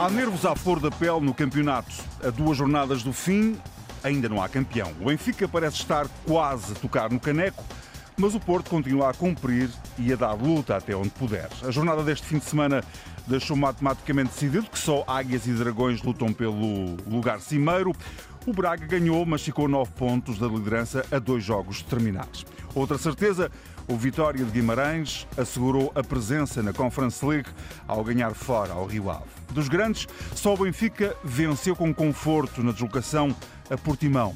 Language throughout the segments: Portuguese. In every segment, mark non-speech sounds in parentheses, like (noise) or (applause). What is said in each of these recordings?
Há nervos à flor da pele no campeonato. A duas jornadas do fim, ainda não há campeão. O Benfica parece estar quase a tocar no caneco, mas o Porto continua a cumprir e a dar luta até onde puder. A jornada deste fim de semana deixou matematicamente decidido que só Águias e Dragões lutam pelo lugar cimeiro. O Braga ganhou, mas ficou nove pontos da liderança a dois jogos terminados. Outra certeza, o Vitória de Guimarães assegurou a presença na Conference League ao ganhar fora ao Rio Ave. Dos grandes, só o Benfica venceu com conforto na deslocação a Portimão.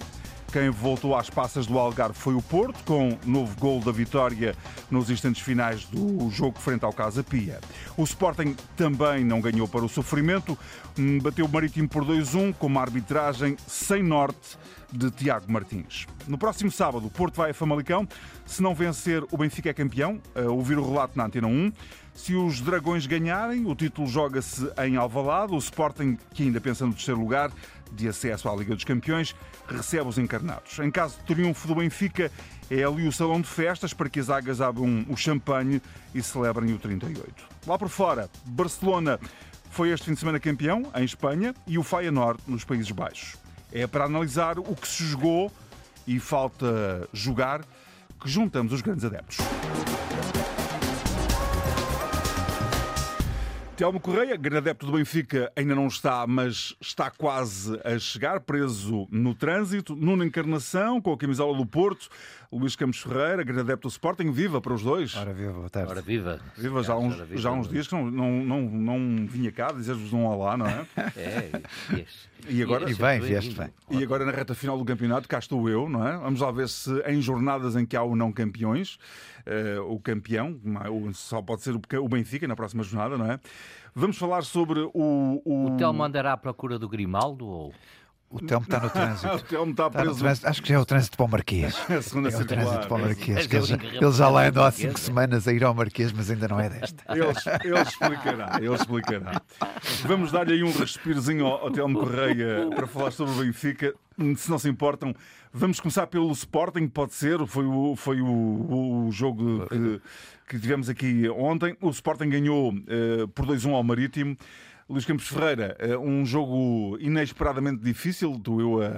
Quem voltou às passas do Algarve foi o Porto, com novo gol da vitória nos instantes finais do jogo frente ao Casa Pia. O Sporting também não ganhou para o sofrimento, hum, bateu o Marítimo por 2-1 com uma arbitragem sem norte de Tiago Martins. No próximo sábado, o Porto vai a Famalicão. Se não vencer, o Benfica é campeão. A ouvir o relato na Antena 1. Se os Dragões ganharem, o título joga-se em Alvalade. O Sporting, que ainda pensa no terceiro lugar de acesso à Liga dos Campeões, recebe os encarnados. Em caso de triunfo do Benfica, é ali o salão de festas para que as águas abram o champanhe e celebrem o 38. Lá por fora, Barcelona foi este fim de semana campeão, em Espanha, e o Feyenoord nos Países Baixos. É para analisar o que se jogou e falta jogar que juntamos os grandes adeptos. Telmo Correia, grande adepto do Benfica, ainda não está, mas está quase a chegar, preso no trânsito. Nuno Encarnação, com a camisola do Porto. Luís Campos Ferreira, grande adepto do Sporting. Viva para os dois. Ora viva, boa tarde. Ora viva. Viva, já, uns, viva, já uns dias que não, não, não, não vinha cá dizer-vos um olá, não é? (laughs) É, e agora, e bem, vieste bem. E agora na reta final do campeonato, cá estou eu, não é? Vamos lá ver se em jornadas em que há o não campeões, uh, o campeão, só pode ser o Benfica na próxima jornada, não é? Vamos falar sobre o. O, o Telmo andará à procura do Grimaldo ou. O Telmo está no (laughs) trânsito. o Telmo está preso. Está Acho que já é o trânsito para o Marquês. (laughs) É a segunda é o trânsito para o Marquês. Ele, já, ele já lá andou há 5 semanas a ir ao Marquês, mas ainda não é desta. (laughs) Ele, ele explicará, ele explicará. Vamos dar-lhe aí um respirozinho ao, ao Telmo Correia para falar sobre o Benfica. Se não se importam, vamos começar pelo Sporting, pode ser. Foi o, foi o, o jogo que, que tivemos aqui ontem. O Sporting ganhou uh, por 2-1 ao Marítimo. Luís Campos Ferreira, eh, um jogo inesperadamente difícil, do eu a,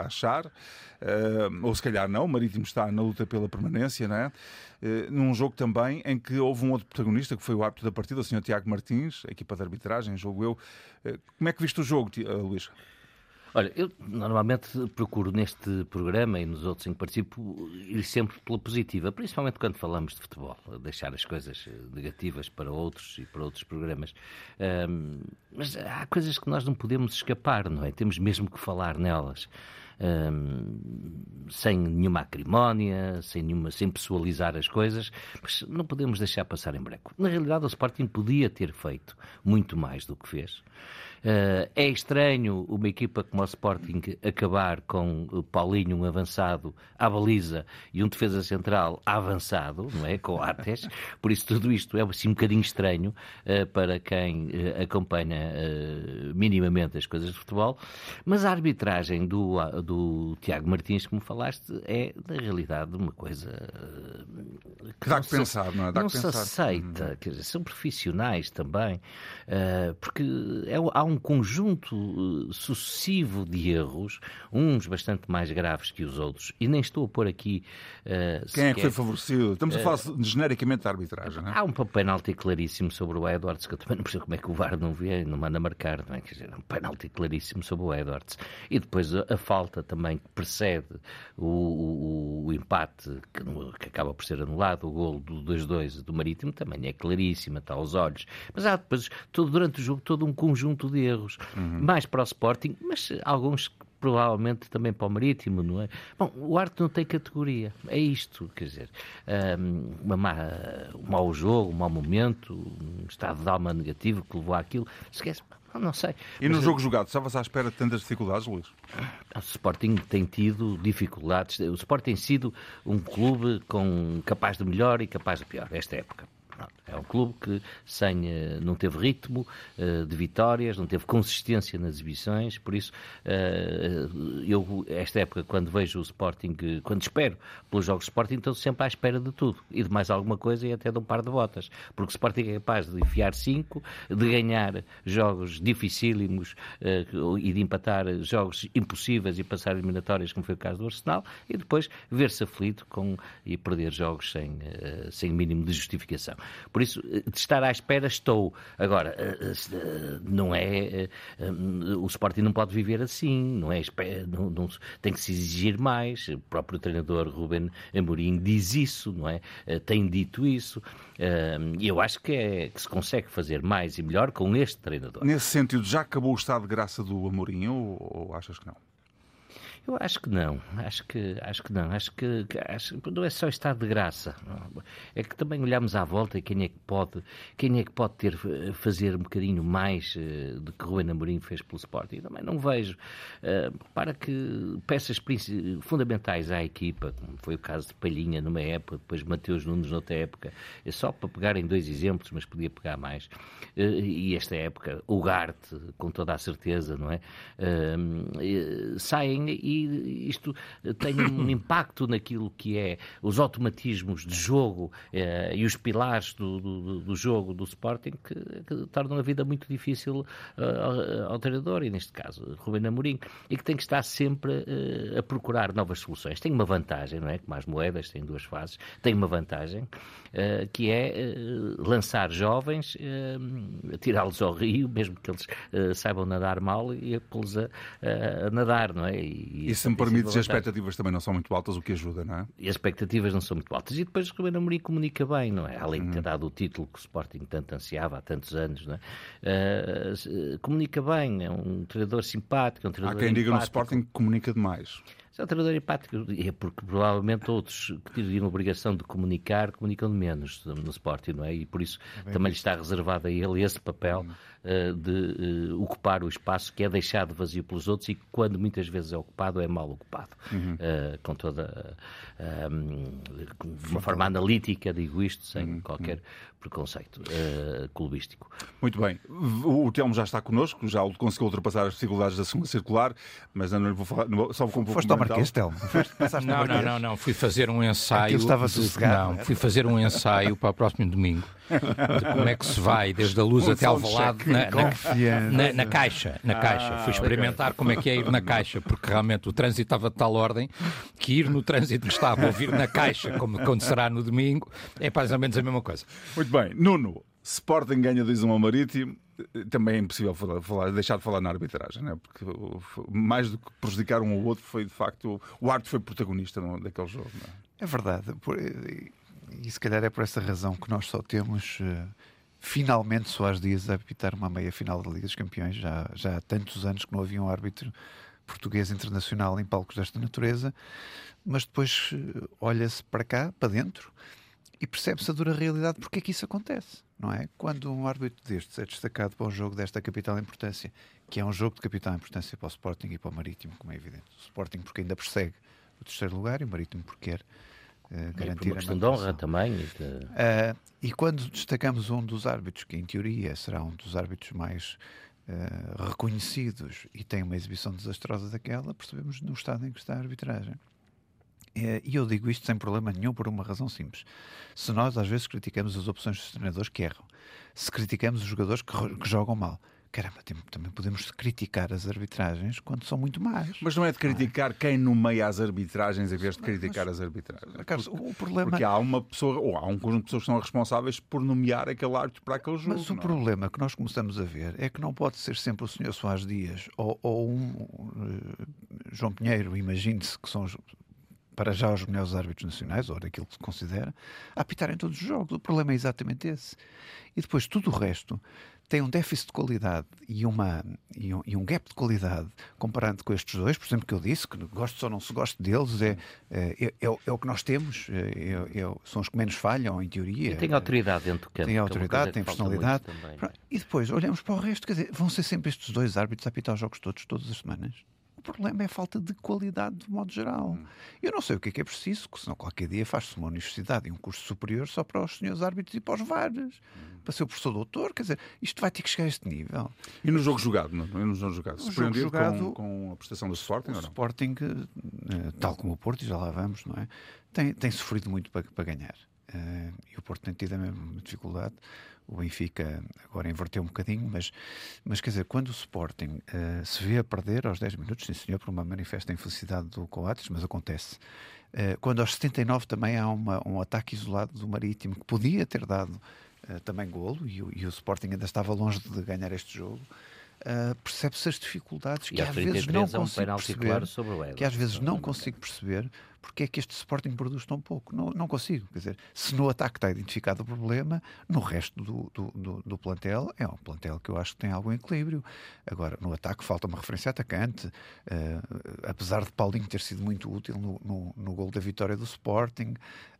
a achar, uh, ou se calhar não, o Marítimo está na luta pela permanência, não é? Uh, num jogo também em que houve um outro protagonista, que foi o árbitro da partida, o Sr. Tiago Martins, equipa de arbitragem, jogo eu. Como é que viste o jogo, Luís? Olha, eu normalmente procuro neste programa e nos outros em que participo ir sempre pela positiva, principalmente quando falamos de futebol, deixar as coisas negativas para outros e para outros programas. Um, mas há coisas que nós não podemos escapar, não é? Temos mesmo que falar nelas. Um, sem nenhuma acrimónia, sem, nenhuma, sem pessoalizar as coisas, mas não podemos deixar passar em branco. Na realidade, o Sporting podia ter feito muito mais do que fez. Uh, é estranho uma equipa como o Sporting acabar com o Paulinho, um avançado, à baliza e um defesa central avançado, não é? Com Ates. Por isso, tudo isto é assim um bocadinho estranho uh, para quem uh, acompanha minimamente as coisas de futebol. Mas a arbitragem do, do Tiago Martins, como falaste, é, na realidade, uma coisa que dá que se, pensar, não é? Dá não que se pensar. aceita. Uhum. Quer dizer, são profissionais também, porque é, há um conjunto uh, sucessivo de erros, uns bastante mais graves que os outros, e nem estou a pôr aqui. Uh, Quem sequer, é que foi favorecido? Estamos a falar uh, genericamente da arbitragem, não é? Há um penalti claríssimo sobre o Edwards, que eu também não percebo como é que o VAR não vê, não manda marcar, não é? Quer dizer, um penalti claríssimo sobre o Edwards. E depois a, a falta também que precede o, o, o empate, que, que, acaba por ser anulado, o gol do 2-2 do Marítimo, também é claríssima, está aos olhos. Mas há depois, todo, durante o jogo, todo um conjunto de erros. Uhum. Mais para o Sporting, mas alguns provavelmente também para o Marítimo, não é? Bom, o arte não tem categoria, é isto, quer dizer, uma má, um mau jogo, um mau momento, um estado de alma negativo que levou àquilo, esquece, não sei. E no jogo jogado, estavas à espera de tantas dificuldades, Luís? O Sporting tem tido dificuldades. O Sporting tem sido um clube com capaz de melhor e capaz de pior esta época É um clube que sem, eh, não teve ritmo uh, de vitórias, não teve consistência nas exibições, por isso uh, eu, esta época, quando vejo o Sporting, quando espero pelos jogos de Sporting, estou sempre à espera de tudo e de mais alguma coisa e até de um par de botas, porque o Sporting é capaz de enfiar cinco, de ganhar jogos dificílimos e de empatar jogos impossíveis e passar eliminatórias, como foi o caso do Arsenal, e depois ver-se aflito com, e perder jogos sem, sem mínimo de justificação. Por isso, eh, de estar à espera, estou. Agora, eh, eh, não é. O Sporting não pode viver assim, não é? Não, não, tem que se exigir mais. O próprio treinador Ruben Amorim diz isso, não é? Tem dito isso. Eu acho que, é, que se consegue fazer mais e melhor com este treinador. Nesse sentido, já acabou o estado de graça do Amorim ou, ou achas que não? Eu acho que não, acho que, acho que não, acho que, acho, não é só estado de graça, é que também olhamos à volta quem é que pode, quem é que pode ter, fazer um bocadinho mais uh, do que Rui Amorim fez pelo Sporting, também não vejo, uh, para que peças fundamentais à equipa, como foi o caso de Palhinha numa época, depois Mateus Nunes noutra época, é só para pegarem dois exemplos, mas podia pegar mais, uh, e esta época, o Garte, com toda a certeza, não é, saem e isto tem um (laughs) impacto naquilo que é os automatismos de jogo eh, e os pilares do, do, do jogo do Sporting que, que, tornam a vida muito difícil uh, ao, ao, treinador, e neste caso Rubem Amorim, e que tem que estar sempre uh, a procurar novas soluções. Tem uma vantagem, não é? Como as moedas têm duas fases, tem uma vantagem uh, que é lançar jovens, tirá-los ao rio, mesmo que eles saibam nadar mal, e pô-los a, a, nadar, não é? E, e, se me permite, as expectativas também não são muito altas, o que ajuda, não é? E as expectativas não são muito altas. E depois o Ruben Amorim comunica bem, não é? Além de ter uhum. dado o título que o Sporting tanto ansiava há tantos anos, não é? Uh, comunica bem, é um treinador simpático, é um treinador Há quem empático. diga no Sporting que comunica demais. É um treinador empático, é porque provavelmente outros que teriam a obrigação de comunicar, comunicam de menos no Sporting, não é? E por isso é também lhe está reservado a ele esse papel uh, de uh, ocupar o espaço que é deixado vazio pelos outros e que, quando muitas vezes é ocupado, é mal ocupado. Uhum. Uh, com toda. de uma forma analítica, digo isto, sem uhum. qualquer preconceito clubístico. Muito bem. O, o Telmo já está connosco, já conseguiu ultrapassar as dificuldades da segunda circular, mas não lhe vou falar. Só com um Foste ao Marquês, Telmo? Não, não, não, não. Fui fazer um ensaio. Aquilo estava sossegado. Não, fui fazer um ensaio para o próximo domingo de como é que se vai desde a luz até ao lado na, na, na, na, caixa. Na caixa. Ah, Fui experimentar como é que é ir na caixa, porque realmente o trânsito estava de tal ordem que ir no trânsito que estava ou vir na caixa, como acontecerá no domingo, é mais ou menos a mesma coisa. Muito bem. Nuno, Sporting ganha 2-1 ao Marítimo também é impossível falar, falar, deixar de falar na arbitragem, né? porque mais do que prejudicar um ou outro, foi de facto o árbitro foi protagonista daquele jogo. É? é? verdade, e se calhar é por essa razão que nós só temos uh, finalmente às dias a apitar uma meia final da Liga dos Campeões. Já, já há tantos anos que não havia um árbitro português internacional em palcos desta natureza, mas depois uh, olha-se para cá, para dentro, e percebe-se a dura realidade porque é que isso acontece, não é? Quando um árbitro destes é destacado para um jogo desta capital importância, que é um jogo de capital importância para o Sporting e para o Marítimo, como é evidente. O Sporting porque ainda persegue o terceiro lugar e o Marítimo porque quer uh, garantir uma questão de honra também. E, uh, e quando destacamos um dos árbitros, que em teoria será um dos árbitros mais uh, reconhecidos e tem uma exibição desastrosa daquela, percebemos no estado em que está a arbitragem. E eu digo isto sem problema nenhum por uma razão simples. Se nós às vezes criticamos as opções dos treinadores que erram, se criticamos os jogadores que, que jogam mal, caramba, também podemos criticar as arbitragens quando são muito más. Mas não é de criticar não é? quem nomeia as arbitragens em vez de criticar mas, as arbitragens. Carlos, o problema... Porque há uma pessoa, ou há um conjunto de pessoas que são responsáveis por nomear aquele árbitro para aquele jogo. Mas o é? problema que nós começamos a ver é que não pode ser sempre o senhor Soares Dias ou, ou um uh, João Pinheiro, imagine-se que são para já os melhores árbitros nacionais, ou aquilo que se considera, a apitarem todos os jogos. O problema é exatamente esse. E depois tudo o resto tem um déficit de qualidade e, uma, e, um, e um gap de qualidade comparando com estes dois, por exemplo, que eu disse, que gosto ou não se gosto deles, é, é, é, é, é o que nós temos, é, é, é são os que menos falham, em teoria. E tem autoridade dentro do campo. Tem autoridade, tem personalidade. Também, e depois olhamos para o resto, quer dizer, vão ser sempre estes dois árbitros a apitar os jogos todos, todas as semanas. Problema é a falta de qualidade de modo geral. Hum. Eu não sei o que é que é preciso, que senão qualquer dia faz-se uma universidade e um curso superior só para os senhores árbitros e para os VARs, hum. para ser o professor doutor, quer dizer, isto vai ter que chegar a este nível. E no jogo jogado, não? E no jogo jogado, surpreendido jogado, com, com, a prestação do Sporting? O Sporting, eh, tal como o Porto, e já lá vamos, não é? Tem, tem sofrido muito para, para ganhar. Uh, e o Porto tem tido a mesma dificuldade. O Benfica agora inverteu um bocadinho, mas, mas quer dizer, quando o Sporting uh, se vê a perder aos 10 minutos, sim senhor, por uma manifesta infelicidade do Coates, mas acontece. Uh, quando aos 79 também há uma, um ataque isolado do Marítimo que podia ter dado também golo e, e o Sporting ainda estava longe de ganhar este jogo. Uh, percebe-se as dificuldades que às vezes não consigo perceber, claro que às vezes não consigo perceber porque é que este Sporting produz tão pouco? Não, não consigo. Quer dizer, se no ataque está identificado o problema, no resto do, do, do, do, plantel é um plantel que eu acho que tem algum equilíbrio. Agora, no ataque falta uma referência atacante, uh, apesar de Paulinho ter sido muito útil no, no, no gol da vitória do Sporting,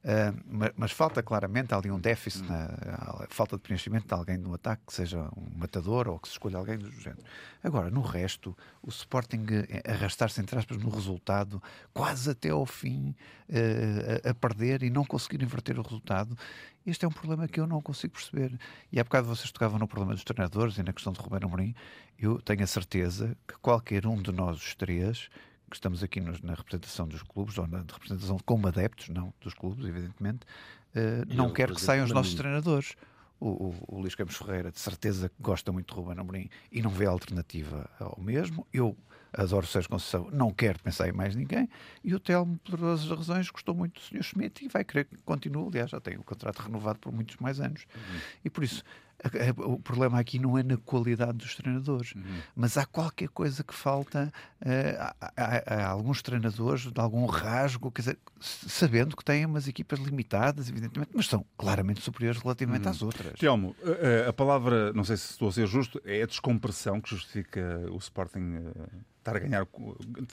uh, mas, mas, falta claramente ali um déficit, na, falta de preenchimento de alguém no ataque, que seja um matador ou que se escolha alguém do género. Agora, no resto, o Sporting eh, arrastar-se, entre aspas, no resultado, quase até ao fim uh, a, a, perder e não conseguir inverter o resultado. Este é um problema que eu não consigo perceber. E há bocado vocês tocavam no problema dos treinadores e na questão de Romero Amorim. Eu tenho a certeza que qualquer um de nós os três que estamos aqui nos, na representação dos clubes, ou na representação como adeptos, não dos clubes, evidentemente, uh, não quer que saiam os nossos treinadores. O, o, o, Luís Campos Ferreira, de certeza, gosta muito de Ruben Amorim e não vê alternativa ao mesmo. Eu adoro Sérgio Conceição, não quero pensar em mais ninguém. E o Telmo, por todas as razões, gostou muito do Sr. Schmidt e vai querer que continue. Aliás, já tem o contrato renovado por muitos mais anos. Uhum. E por isso, o problema aqui não é na qualidade dos treinadores, uhum. mas há qualquer coisa que falta. Uh, há, há, alguns treinadores de algum rasgo, quer dizer, sabendo que têm umas equipas limitadas, evidentemente, mas são claramente superiores relativamente uhum. às outras. Telmo, a, eh, eh, a, palavra, não sei se estou a ser justo, é a descompressão que justifica o Sporting. Uh, estar a ganhar,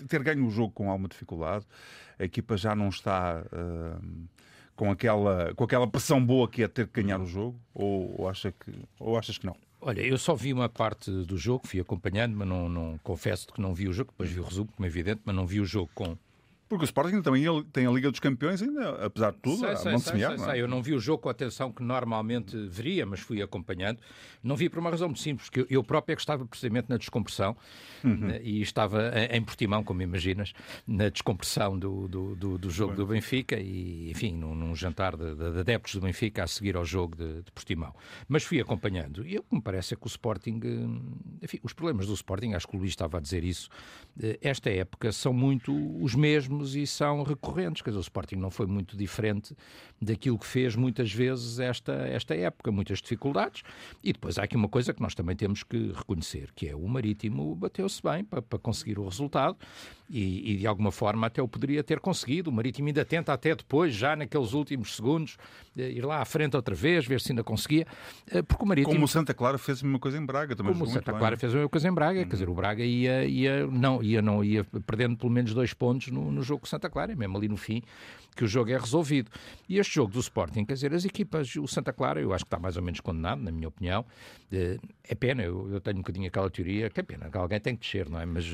ter ganho o jogo com alguma dificuldade, a equipa já não está uh, com, aquela, com aquela pressão boa que é ter que ganhar o jogo? Ou, ou, acha que, ou achas que não? Olha, eu só vi uma parte do jogo, fui acompanhando, mas não, não confesso que não vi o jogo, depois vi o resumo, como é evidente, mas não vi o jogo com porque o Sporting também tem a Liga dos Campeões, ainda, apesar de tudo, sei, sei, sei, sei, sei. Eu não vi o jogo com a atenção que normalmente veria, mas fui acompanhando. Não vi por uma razão muito simples, porque eu próprio é que estava precisamente na descompressão uhum. Né, e estava em Portimão, como imaginas, na descompressão do, do, do, do jogo do Benfica e, enfim, num, num jantar de, de, adeptos do Benfica a seguir ao jogo de, de Portimão. Mas fui acompanhando e o que me parece é que o Sporting, eh, enfim, os problemas do Sporting, acho que o Luís estava a dizer isso, eh, esta época são muito os mesmos e são recorrentes. Quer dizer, o Sporting não foi muito diferente daquilo que fez muitas vezes esta, esta época, muitas dificuldades. E depois há aqui uma coisa que nós também temos que reconhecer, que é o Marítimo bateu-se bem para, para conseguir o resultado e, e, de alguma forma até o poderia ter conseguido. O Marítimo ainda tenta até depois, já naqueles últimos segundos, eh, ir lá à frente outra vez, ver se ainda conseguia. Eh, porque o Marítimo... Como o Santa Clara fez a mesma coisa em Braga também. Como o Santa Clara fez a mesma coisa em Braga, hum. quer dizer, o Braga ia, ia, não, ia, não, ia perdendo pelo menos dois pontos no, no jogo com Santa Clara, mesmo ali no fim, que o jogo é resolvido. E este jogo do Sporting, quer dizer, as equipas, o Santa Clara, eu acho que está mais ou menos condenado, na minha opinião. Eh, é pena, eu, eu tenho um bocadinho aquela teoria, que é pena, que alguém tem que descer, não é? Mas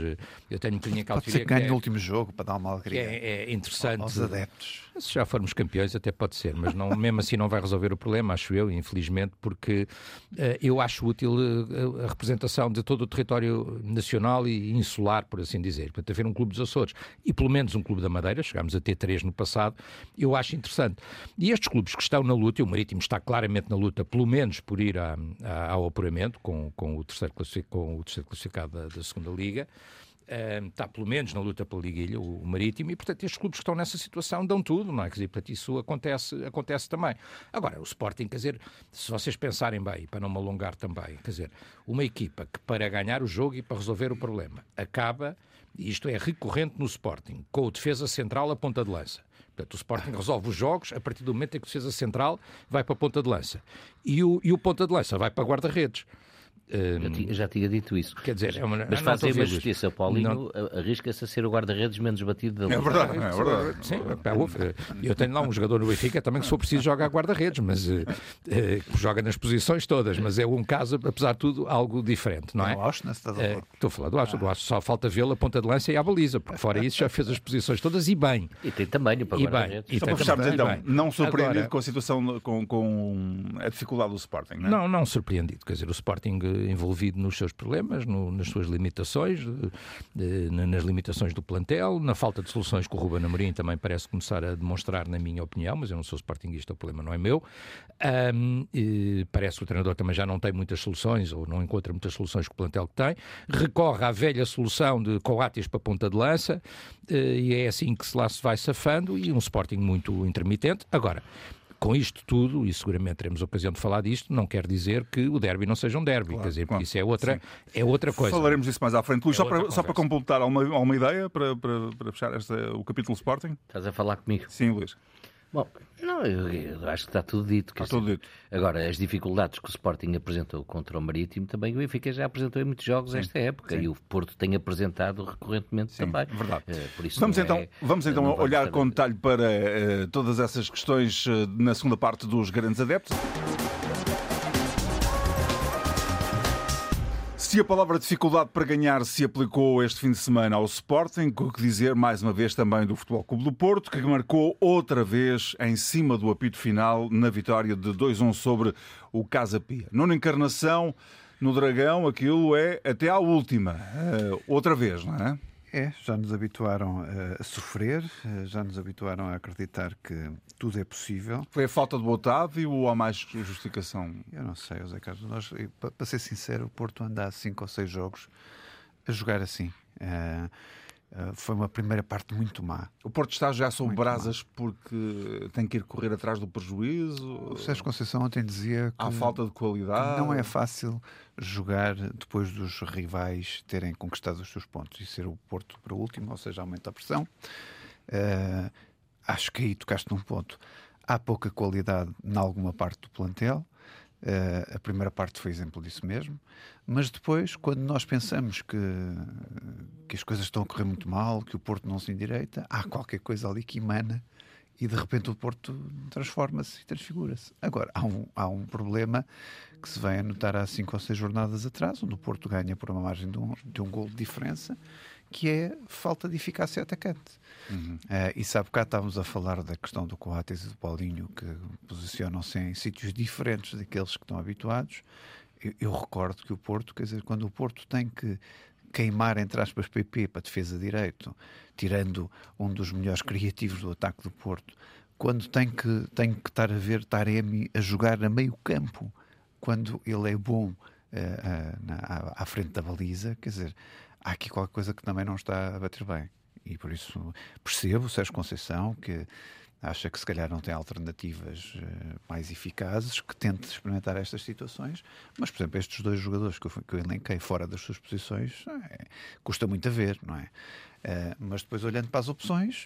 eu tenho um bocadinho aquela teoria. Que ganhe é, no último jogo para dar uma alegria. É, é interessante. Aos adeptos. Se já formos campeões, até pode ser, mas não, mesmo assim não vai resolver o problema, acho eu, infelizmente, porque uh, eu acho útil uh, a representação de todo o território nacional e insular, por assim dizer. Portanto, haver um clube dos Açores e pelo menos um clube da Madeira, chegámos a ter três no passado, eu acho interessante. E estes clubes que estão na luta, e o Marítimo está claramente na luta, pelo menos por ir a, a, ao apuramento com, com, o terceiro com o terceiro classificado da, da segunda Liga, está pelo menos na luta pela liguilha, o, Marítimo, e portanto estes clubes que estão nessa situação dão tudo, não é? Quer dizer, portanto, isso acontece, acontece também. Agora, o Sporting, quer dizer, se vocês pensarem bem, para não me alongar também, quer dizer, uma equipa que para ganhar o jogo e para resolver o problema acaba, e isto é recorrente no Sporting, com o defesa central a ponta de lança. Portanto, o Sporting resolve os jogos a partir do momento em que o defesa central vai para a ponta de lança. E o, e o ponta de lança vai para guarda-redes. Eu já tinha dito isso. Quer dizer, é uma, mas fazer uma justiça, o Paulinho não... arrisca-se a ser o guarda-redes menos batido da É verdade, é verdade. Sim, eu tenho lá um jogador no Benfica também que, se for preciso, joga a guarda-redes, mas uh, uh, joga nas posições todas, mas é um caso, apesar de tudo, algo diferente, não é? Eu acho, está uh, Estou a falar do Acho, do Acho, só falta vê-lo a ponta de lança e a baliza, porque fora isso já fez as posições todas e bem. E tem tamanho para guarda-redes. Só para fecharmos então, não surpreendido Agora, com a situação, com, com a dificuldade do Sporting, não é? Não, não surpreendido, quer dizer, o Sporting envolvido nos seus problemas, no, nas suas limitações, de, nas limitações do plantel, na falta de soluções que o Ruben Amorim também parece começar a demonstrar, na minha opinião, mas eu não sou sportinguista, o problema não é meu. Um, parece que o treinador também já não tem muitas soluções, ou não encontra muitas soluções com o plantel que tem. Recorre à velha solução de Coates para ponta de lança, e é assim que se lá se vai safando, e um Sporting muito intermitente. Agora, com isto tudo, e seguramente teremos ocasião de falar disto, não quer dizer que o derby não seja um derby, claro, quer dizer, claro. isso é outra, é outra coisa. Falaremos disso mais à frente. Luís, é só, para, só para completar, alguma, alguma ideia para, para, para fechar esta, o capítulo Sporting? Estás a falar comigo? Sim, Luís. Bom, não, eu, eu, acho que está tudo dito. Está tudo dito. Agora, as dificuldades que o Sporting apresentou contra o Marítimo, também o Benfica já apresentou em muitos jogos Sim. esta época Sim. e o Porto tem apresentado recorrentemente Sim, também. verdade. Por isso vamos, então, é, vamos então olhar com detalhe para uh, todas essas questões uh, na segunda parte dos grandes adeptos. Se a palavra dificuldade para ganhar se aplicou este fim de semana ao Sporting, o que dizer mais uma vez também do Futebol Clube do Porto, que marcou outra vez em cima do apito final na vitória de 2-1 sobre o Casa Pia. Nona encarnação no Dragão, aquilo é até à última. Uh, outra vez, não é? É, já nos habituaram a sofrer, eh, já nos habituaram a acreditar que tudo é possível. Foi a falta do Otávio ou há mais justificação? Eu não sei, José Carlos. Nós, para ser sincero, o Porto anda há cinco ou seis jogos a jogar assim. Uh, Uh, foi uma primeira parte muito má. O Porto está já sob brasas má. porque tem que ir correr atrás do prejuízo. O Sérgio Conceição ontem dizia que há falta de qualidade. não é fácil jogar depois dos rivais terem conquistado os seus pontos e ser o Porto para o último, ou seja, aumenta a pressão. Uh, acho que aí tocaste num ponto. Há pouca qualidade em alguma parte do plantel. Uh, a primeira parte foi exemplo disso mesmo, mas depois, quando nós pensamos que, que as coisas estão a correr muito mal, que o Porto não se endireita, há qualquer coisa ali que emana e de repente o Porto transforma-se e transfigura-se. Agora, há um, há um problema que se vem a notar há cinco ou seis jornadas atrás, onde o Porto ganha por uma margem de um, de um gol de diferença, que é falta de eficácia atacante. Uhum. Uh, e sabe cá estávamos a falar da questão do Coates e do Paulinho, que posicionam-se em sítios diferentes daqueles que estão habituados. Eu, eu, recordo que o Porto, quer dizer, quando o Porto tem que queimar, entre aspas, PP para defesa direito, tirando um dos melhores criativos do ataque do Porto, quando tem que, tem que estar a ver Taremi a jogar a meio campo, quando ele é bom uh, uh, na, à, à frente da baliza, quer dizer, há aqui qualquer coisa que também não está a bater bem. E por isso percebo o Sérgio Conceição que acha que se calhar não tem alternativas uh, mais eficazes, que tente experimentar estas situações, mas, por exemplo, estes dois jogadores que eu, que eu elenquei fora das suas posições, é, custa muito a ver, não é? Uh, mas depois, olhando para as opções,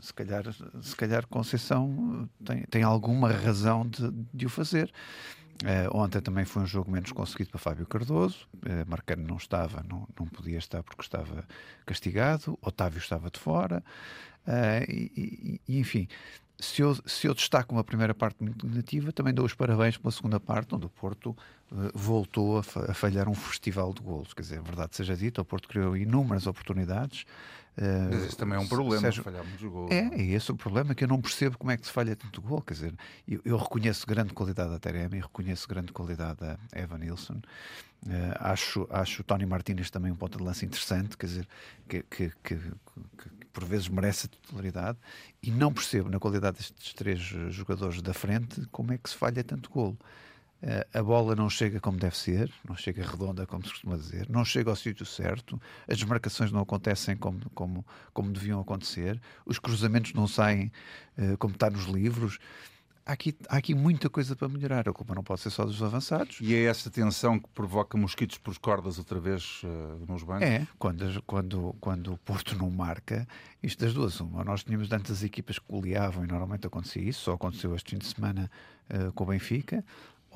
se, calhar, se calhar Conceição tem, tem alguma razão de, de o fazer. Uh, ontem também foi um jogo menos conseguido para Fábio Cardoso. Uh, Marcano não estava, não, não podia estar porque estava castigado. Otávio estava de fora. Uh, e, e, enfim, se eu, se eu destaco uma primeira parte muito negativa, também dou os parabéns pela segunda parte, onde o Porto uh, voltou a, a, falhar um festival de golos. Quer dizer, a verdade seja dita, o Porto criou inúmeras oportunidades, Uh, Mas esse também é um problema, Sérgio, falhar muitos gols. É, é esse o problema, que eu não percebo como é que se falha tanto gol. Quer dizer, eu, eu reconheço grande qualidade da Teremi, reconheço grande qualidade da Evan Nilsson. Uh, acho, acho o Tony Martínez também um ponto de lança interessante, quer dizer, que, que, que, que, por vezes merece a titularidade. E não percebo, na qualidade destes três jogadores da frente, como é que se falha tanto golo. Eh, a bola não chega como deve ser, não chega redonda, como se costuma dizer, não chega ao sítio certo, as desmarcações não acontecem como, como, como deviam acontecer, os cruzamentos não saem uh, como está nos livros. Há aqui, há aqui muita coisa para melhorar. A culpa não pode ser só dos avançados. E é essa tensão que provoca mosquitos por cordas outra vez uh, nos bancos? É, quando, quando, quando o Porto não marca, isto das duas, uma. Nós tínhamos tantas equipas que goleavam e normalmente acontecia isso, só aconteceu este fim de semana uh, com o Benfica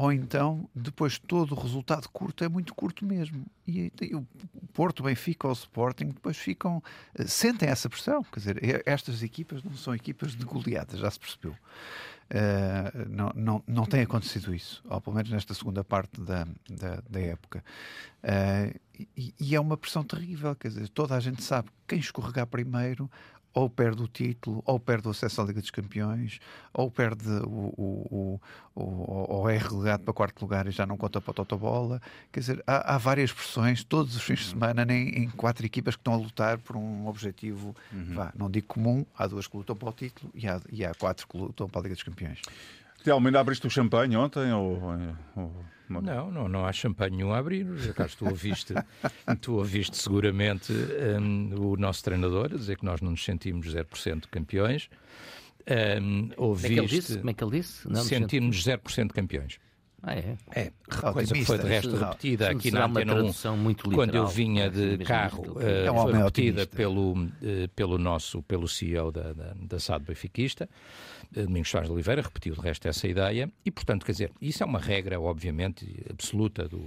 ou então depois todo o resultado curto é muito curto mesmo. E, e o Porto, o Benfica ou o Sporting depois ficam, eh, sentem essa pressão. Quer dizer, estas equipas não são equipas de goleadas, já se percebeu. Uh, não, não, não tem acontecido isso, ou pelo menos nesta segunda parte da, da, da época. Uh, e, e, é uma pressão terrível, quer dizer, toda a gente sabe que quem escorregar primeiro ou perde o título, ou perde o acesso à Liga dos Campeões, ou perde o, o, o, o ou é relegado para quarto lugar e já não conta para a Totobola. Quer dizer, há, há, várias pressões todos os fins de semana nem, em quatro equipas que estão a lutar por um objetivo, uhum. vá, não digo comum, há duas que lutam para o título e há, e há quatro que lutam para a Liga dos Campeões. Telmo, ainda abriste o champanhe ontem? Ou, ou... Não, não, não há champanhe nenhum a abrir. Cá tu ouviste, (laughs) tu ouviste seguramente um, o nosso treinador a dizer que nós não nos sentimos 0% campeões. Um, ouviste, Como é que ele disse? Como é que ele disse? Não sentimos 0% campeões. Ah, é? É, coisa que foi de resto repetida aqui na Antena 1 quando eu vinha de carro, é uh, foi repetida pelo, uh, pelo nosso, pelo CEO da, da, da SAD Benfiquista. Domingos Soares de Oliveira repetiu de resto essa ideia e, portanto, quer dizer, isso é uma regra, obviamente, absoluta do,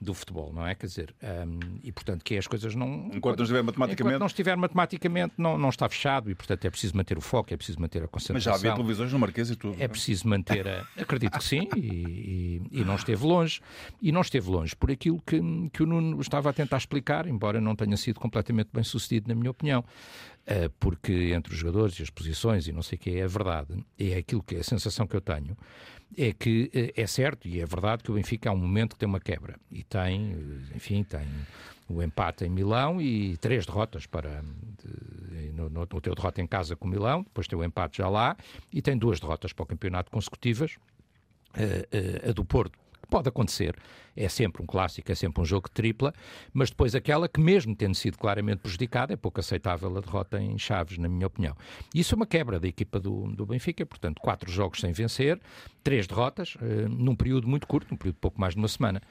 do futebol, não é? Quer dizer, um, e portanto que as coisas não... Enquanto não estiver matematicamente... Enquanto não estiver matematicamente, não, não está fechado e portanto é preciso manter o foco, é preciso manter a concentração. Mas já havia televisões no Marquês e tudo. É, é? preciso manter a... (laughs) Acredito que sim e, e, e, não esteve longe. E não esteve longe por aquilo que, que o Nuno estava a tentar explicar, embora não tenha sido completamente bem sucedido, na minha opinião. Eh, porque entre os jogadores e as posições e não sei o que é verdade, é aquilo que é a sensação que eu tenho, é que eh, é certo e é verdade que o Benfica há um momento que tem uma quebra. E tem, eh, enfim, tem o empate em Milão e três derrotas para no, no, no teu derrota em casa com Milão, depois tem o empate já lá e tem duas derrotas para o campeonato consecutivas, a do Porto Pode acontecer, é sempre um clássico, é sempre um jogo de tripla, mas depois aquela que, mesmo tendo sido claramente prejudicada, é pouco aceitável a derrota em Chaves, na minha opinião. Isso é uma quebra da equipa do, do Benfica, portanto, quatro jogos sem vencer, três derrotas, uh, num período muito curto, num período de pouco mais de uma semana.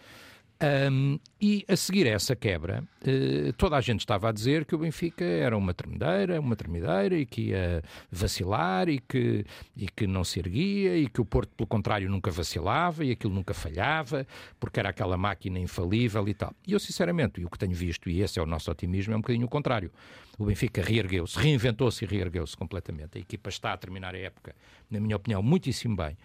Um, e a seguir a essa quebra, uh, toda a gente estava a dizer que o Benfica era uma tremedeira, uma tremedeira e que ia vacilar e que, e que não se erguia e que o Porto, pelo contrário, nunca vacilava e aquilo nunca falhava porque era aquela máquina infalível e tal. E eu, sinceramente, e o que tenho visto, e esse é o nosso otimismo, é um bocadinho o contrário. O Benfica reergueu-se, reinventou-se e reergueu-se completamente. A equipa está a terminar a época, na minha opinião, muitíssimo bem.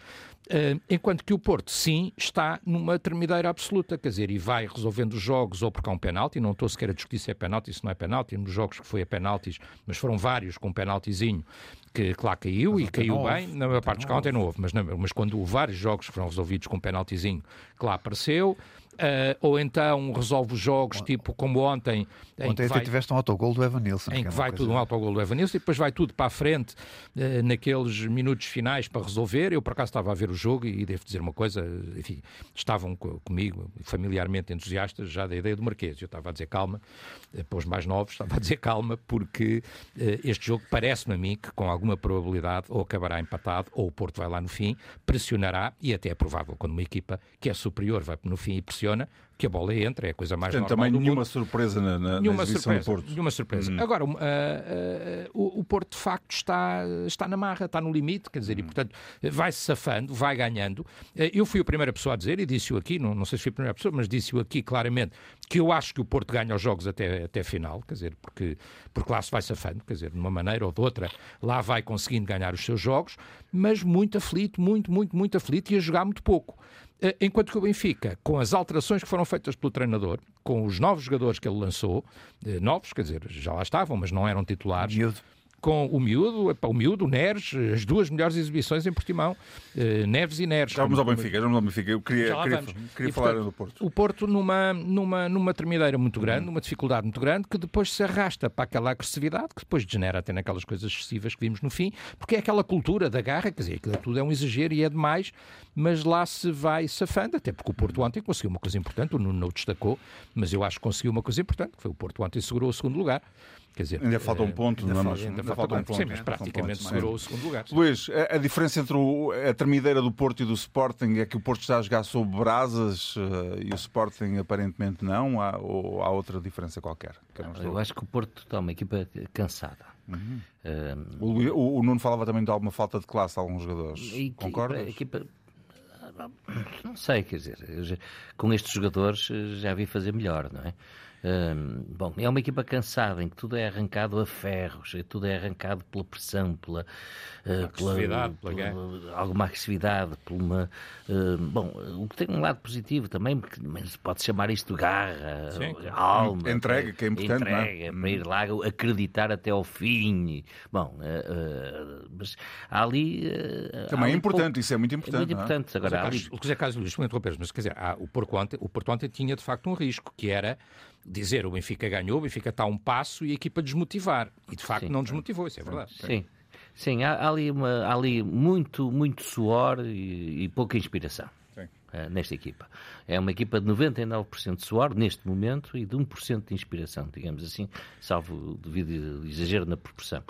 Uh, enquanto que o Porto, sim, está numa termideira absoluta, quer dizer, e vai resolvendo os jogos ou porque há um penalti, não estou sequer a discutir se é penalti, se não é penalti, nos jogos que foi a penaltis, mas foram vários com um penaltizinho que, que lá caiu mas e caiu bem, na maior parte dos casos não houve, mas, mas quando houve vários jogos que foram resolvidos com um penaltizinho que lá apareceu, Uh, ou então resolve os jogos, tipo como ontem. Ontem até vai, tiveste um autogol do Evanilson. Em que, que é vai tudo um autogol do Evanilson e depois vai tudo para a frente uh, naqueles minutos finais para resolver. Eu, por acaso, estava a ver o jogo e devo dizer uma coisa, enfim, estavam comigo, familiarmente entusiastas, já da ideia do Marquês. Eu estava a dizer calma, uh, para os mais novos, estava a dizer calma, porque este jogo parece-me a mim que com alguma probabilidade ou acabará empatado ou o Porto vai lá no fim, pressionará e até é provável quando uma equipa que é superior vai no fim e pressiona funciona que a bola entra, é a coisa mais Portanto, normal também nenhuma mundo. surpresa na, na, nenhuma na surpresa, do Porto. Nenhuma surpresa. Hum. Agora, uh, uh, o, o, Porto de facto está, está na marra, está no limite, quer dizer, hum. e portanto vai-se safando, vai ganhando. Uh, eu fui a primeira pessoa a dizer, e disse-o aqui, não, não sei se fui a primeira pessoa, mas disse-o aqui claramente, que eu acho que o Porto ganha os jogos até, até final, quer dizer, porque, porque lá se vai safando, quer dizer, de uma maneira ou de outra, lá vai conseguindo ganhar os seus jogos, mas muito aflito, muito, muito, muito aflito e a jogar muito pouco. Eh, enquanto que o Benfica, com as alterações que foram feitas pelo treinador, com os novos jogadores que ele lançou, eh, novos, quer dizer, já lá estavam, mas não eram titulares, Miúdo com o miúdo, o miúdo, o Neres, as duas melhores exibições em Portimão, uh, Neves e Neres. Já vamos ao Benfica, já vamos ao Benfica. Eu queria, queria, queria e, falar portanto, do Porto. O Porto numa, numa, numa termideira muito grande, uhum. numa dificuldade muito grande, que depois se arrasta para aquela agressividade, que depois degenera até naquelas coisas excessivas que vimos no fim, porque é aquela cultura da garra, quer dizer, aquilo tudo é um exagero e é demais, mas lá se vai safando, até porque o Porto ontem conseguiu uma coisa importante, o Nuno não destacou, mas eu acho que conseguiu uma coisa importante, que foi o Porto ontem segurou o segundo lugar. Quer dizer, ainda falta um eh, ponto, ainda, não, é? ainda, ainda falta, falta um ponto. Sim, mas praticamente segurou o segundo lugar. Luís, a, a, diferença entre o, a termideira do Porto e do Sporting é que o Porto está a jogar sob brasas uh, e o Sporting aparentemente não? Há, ou há outra diferença qualquer? Eu, eu acho que o Porto está uma equipa cansada. Uhum. Uh, o, o, o, Nuno falava também de alguma falta de classe a alguns jogadores. Concordas? A equipa, não sei, quer dizer, com estes jogadores já vi fazer melhor, não é? Bom, é uma equipa cansada em que tudo é arrancado a ferros, tudo é arrancado pela pressão, pela, uh, pela, pela alguma agressividade, por uma. Uh, bom, o que tem um lado positivo também, porque mas pode chamar isto de garra, Sim. alma. Entrega, que é importante. Entrega, é? para ir lá acreditar até ao fim. Bom, uh, mas há ali. também é importante, pouco, isso é muito importante. É muito importante. Agora, José Carlos, ali... José Carlos Luís, mas quer dizer, há, o Porto ontem, o Porto ontem tinha de facto um risco, que era dizer o Benfica ganhou, o Benfica está a um passo e a equipa desmotivar. E de facto Sim. não desmotivou, isso é verdade. Sim. Sim, há, há ali, uma, há ali muito, muito suor e, e pouca inspiração uh, nesta equipa. É uma equipa de 99% de suor neste momento e de 1% de inspiração, digamos assim, salvo devido exagero na proporção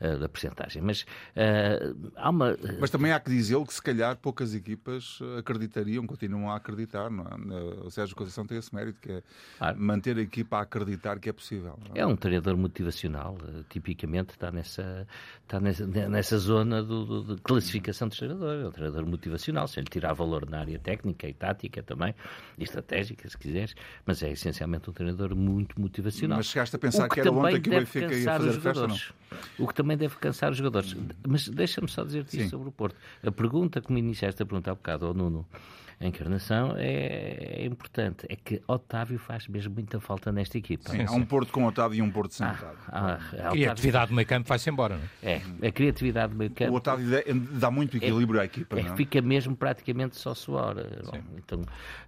uh, da percentagem. Mas uh, há uma. Mas também há que dizer que se calhar poucas equipas acreditariam, continuam a acreditar. Não é? O Sérgio Conceição tem esse mérito, que é claro. manter a equipa a acreditar que é possível. É? é? um treinador motivacional, tipicamente está nessa, está nessa, nessa zona do, do, de classificação de treinador. É um treinador motivacional, sem lhe tirar valor na área técnica e tática também e estratégica, se quiseres, mas é essencialmente um treinador muito motivacional. Mas chegaste a pensar que, que, era ontem que o Benfica ia fazer festa, não? O que também deve cansar os jogadores. Mas deixa-me só dizer-te isso sobre o Porto. A pergunta que me iniciaste a perguntar há bocado ao Nuno, a encarnação é, é, importante. É que Otávio faz mesmo muita falta nesta equipa. Sim, há um Porto com Otávio e um Porto sem ah, Otávio. Ah, a criatividade do meio campo vai-se embora. Não é? é, a criatividade do meio campo. O Otávio dá muito equilíbrio é, à equipa. É que fica mesmo praticamente só suor. Então,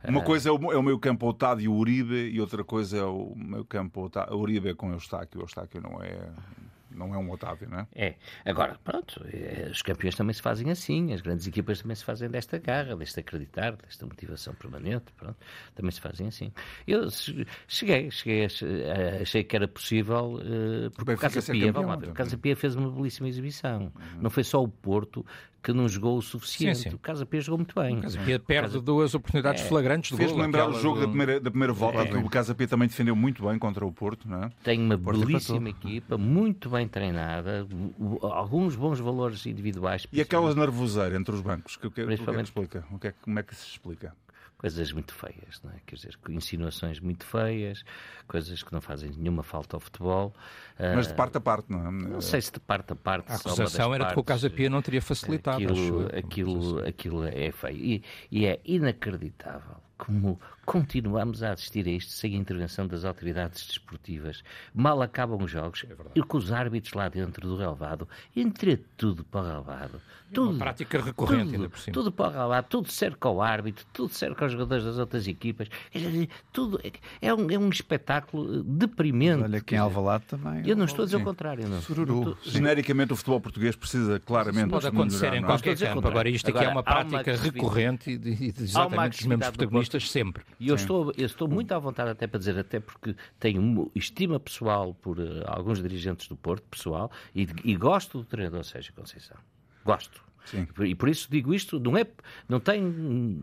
Uma uh... coisa é o, é o meio campo Otávio Uribe e outra coisa é o meio campo Uribe com Eustáquio. O Eustáquio não é não é um Otávio, não é? É. Agora, pronto, é, os campeões também se fazem assim, as grandes equipas também se fazem desta garra, deste acreditar, desta motivação permanente, pronto, também se fazem assim. Eu cheguei, cheguei, achei que era possível, uh, porque o Casa Pia, vamos lá o Casa Pia fez uma belíssima exibição. Uhum. Não foi só o Porto que não jogou o suficiente. Sim, sim. O Casa Pia jogou muito bem. O Casa Pia perde Casa... duas oportunidades é. flagrantes de Fez gol. lembrar o jogo do... da, primeira, da primeira volta, é. o Casa Pia também defendeu muito bem contra o Porto. Não é? Tem uma belíssima equipa, muito bem treinada, alguns bons valores individuais. E aquela nervoseira entre os bancos, que, que, o que, é que explica? O que é, como é que se explica? coisas muito feias, não é? Quer dizer, insinuações muito feias, coisas que não fazem nenhuma falta ao futebol. Mas de parte a parte, não é? Não sei se de parte a parte. A acusação era de que o Casa Pia não teria facilitado. Aquilo, aquilo, aquilo é feio. E, e é inacreditável como continuamos a assistir a isto sem a intervenção das autoridades desportivas. Mal acabam os jogos é e com os árbitros lá dentro do relevado, entre tudo para o relevado. Tudo, Uma prática recorrente tudo, ainda por cima. Tudo para o relevado, tudo cerca o árbitro, tudo cerca os jogadores das outras equipas. Tudo é um, é um espetáculo deprimente. Olha, quem é Alvalade também. Eu não estou a dizer Sim. o contrário. Não. Sururu. Genericamente o futebol português precisa claramente... Isso pode acontecer melhorar, em é? qualquer campo. Agora isto aqui é uma prática recorrente de, de exatamente dos mesmos protagonistas sempre. E eu estou, eu estou muito à vontade até para dizer, até porque tenho estima pessoal por uh, alguns dirigentes do Porto, pessoal, e, e gosto do treinador Sérgio Conceição. Gosto. Sim. E por isso digo isto, não é, não tem.